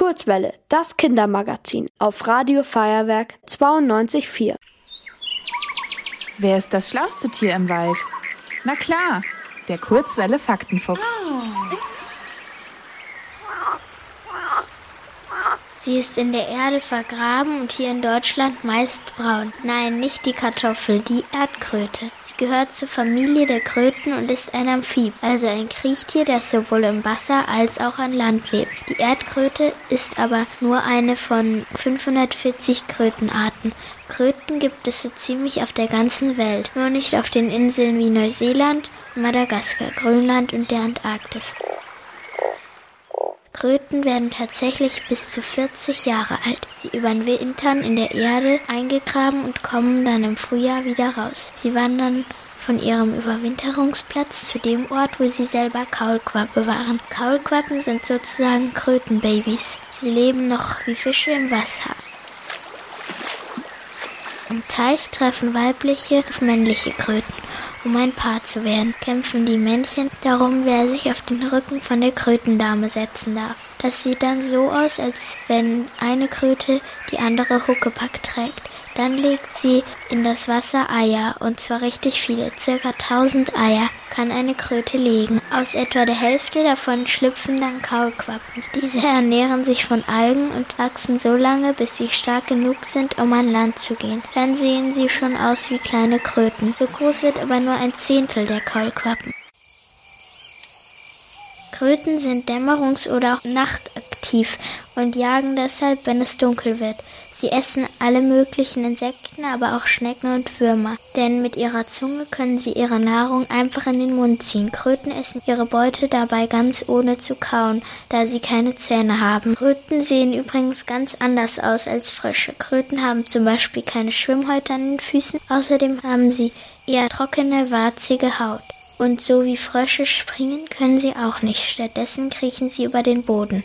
Kurzwelle, das Kindermagazin auf Radio Feuerwerk 92.4. Wer ist das schlauste Tier im Wald? Na klar, der Kurzwelle Faktenfuchs. Sie ist in der Erde vergraben und hier in Deutschland meist braun. Nein, nicht die Kartoffel, die Erdkröte. Sie gehört zur Familie der Kröten und ist ein Amphib, also ein Kriechtier, das sowohl im Wasser als auch an Land lebt. Die Erdkröte ist aber nur eine von 540 Krötenarten. Kröten gibt es so ziemlich auf der ganzen Welt, nur nicht auf den Inseln wie Neuseeland, Madagaskar, Grönland und der Antarktis. Kröten werden tatsächlich bis zu 40 Jahre alt. Sie überwintern in der Erde eingegraben und kommen dann im Frühjahr wieder raus. Sie wandern von ihrem Überwinterungsplatz zu dem Ort, wo sie selber Kaulquappe waren. Kaulquappen sind sozusagen Krötenbabys. Sie leben noch wie Fische im Wasser. Am Teich treffen weibliche auf männliche Kröten. Um ein Paar zu werden, kämpfen die Männchen darum, wer sich auf den Rücken von der Krötendame setzen darf. Das sieht dann so aus, als wenn eine Kröte die andere Huckepack trägt. Dann legt sie in das Wasser Eier, und zwar richtig viele, circa 1000 Eier kann eine Kröte legen. Aus etwa der Hälfte davon schlüpfen dann Kaulquappen. Diese ernähren sich von Algen und wachsen so lange, bis sie stark genug sind, um an Land zu gehen. Dann sehen sie schon aus wie kleine Kröten. So groß wird aber nur ein Zehntel der Kaulquappen. Kröten sind dämmerungs- oder auch nachtaktiv und jagen deshalb, wenn es dunkel wird. Sie essen alle möglichen Insekten, aber auch Schnecken und Würmer. Denn mit ihrer Zunge können sie ihre Nahrung einfach in den Mund ziehen. Kröten essen ihre Beute dabei ganz ohne zu kauen, da sie keine Zähne haben. Kröten sehen übrigens ganz anders aus als Frösche. Kröten haben zum Beispiel keine Schwimmhäute an den Füßen. Außerdem haben sie eher trockene, warzige Haut. Und so wie Frösche springen können sie auch nicht. Stattdessen kriechen sie über den Boden.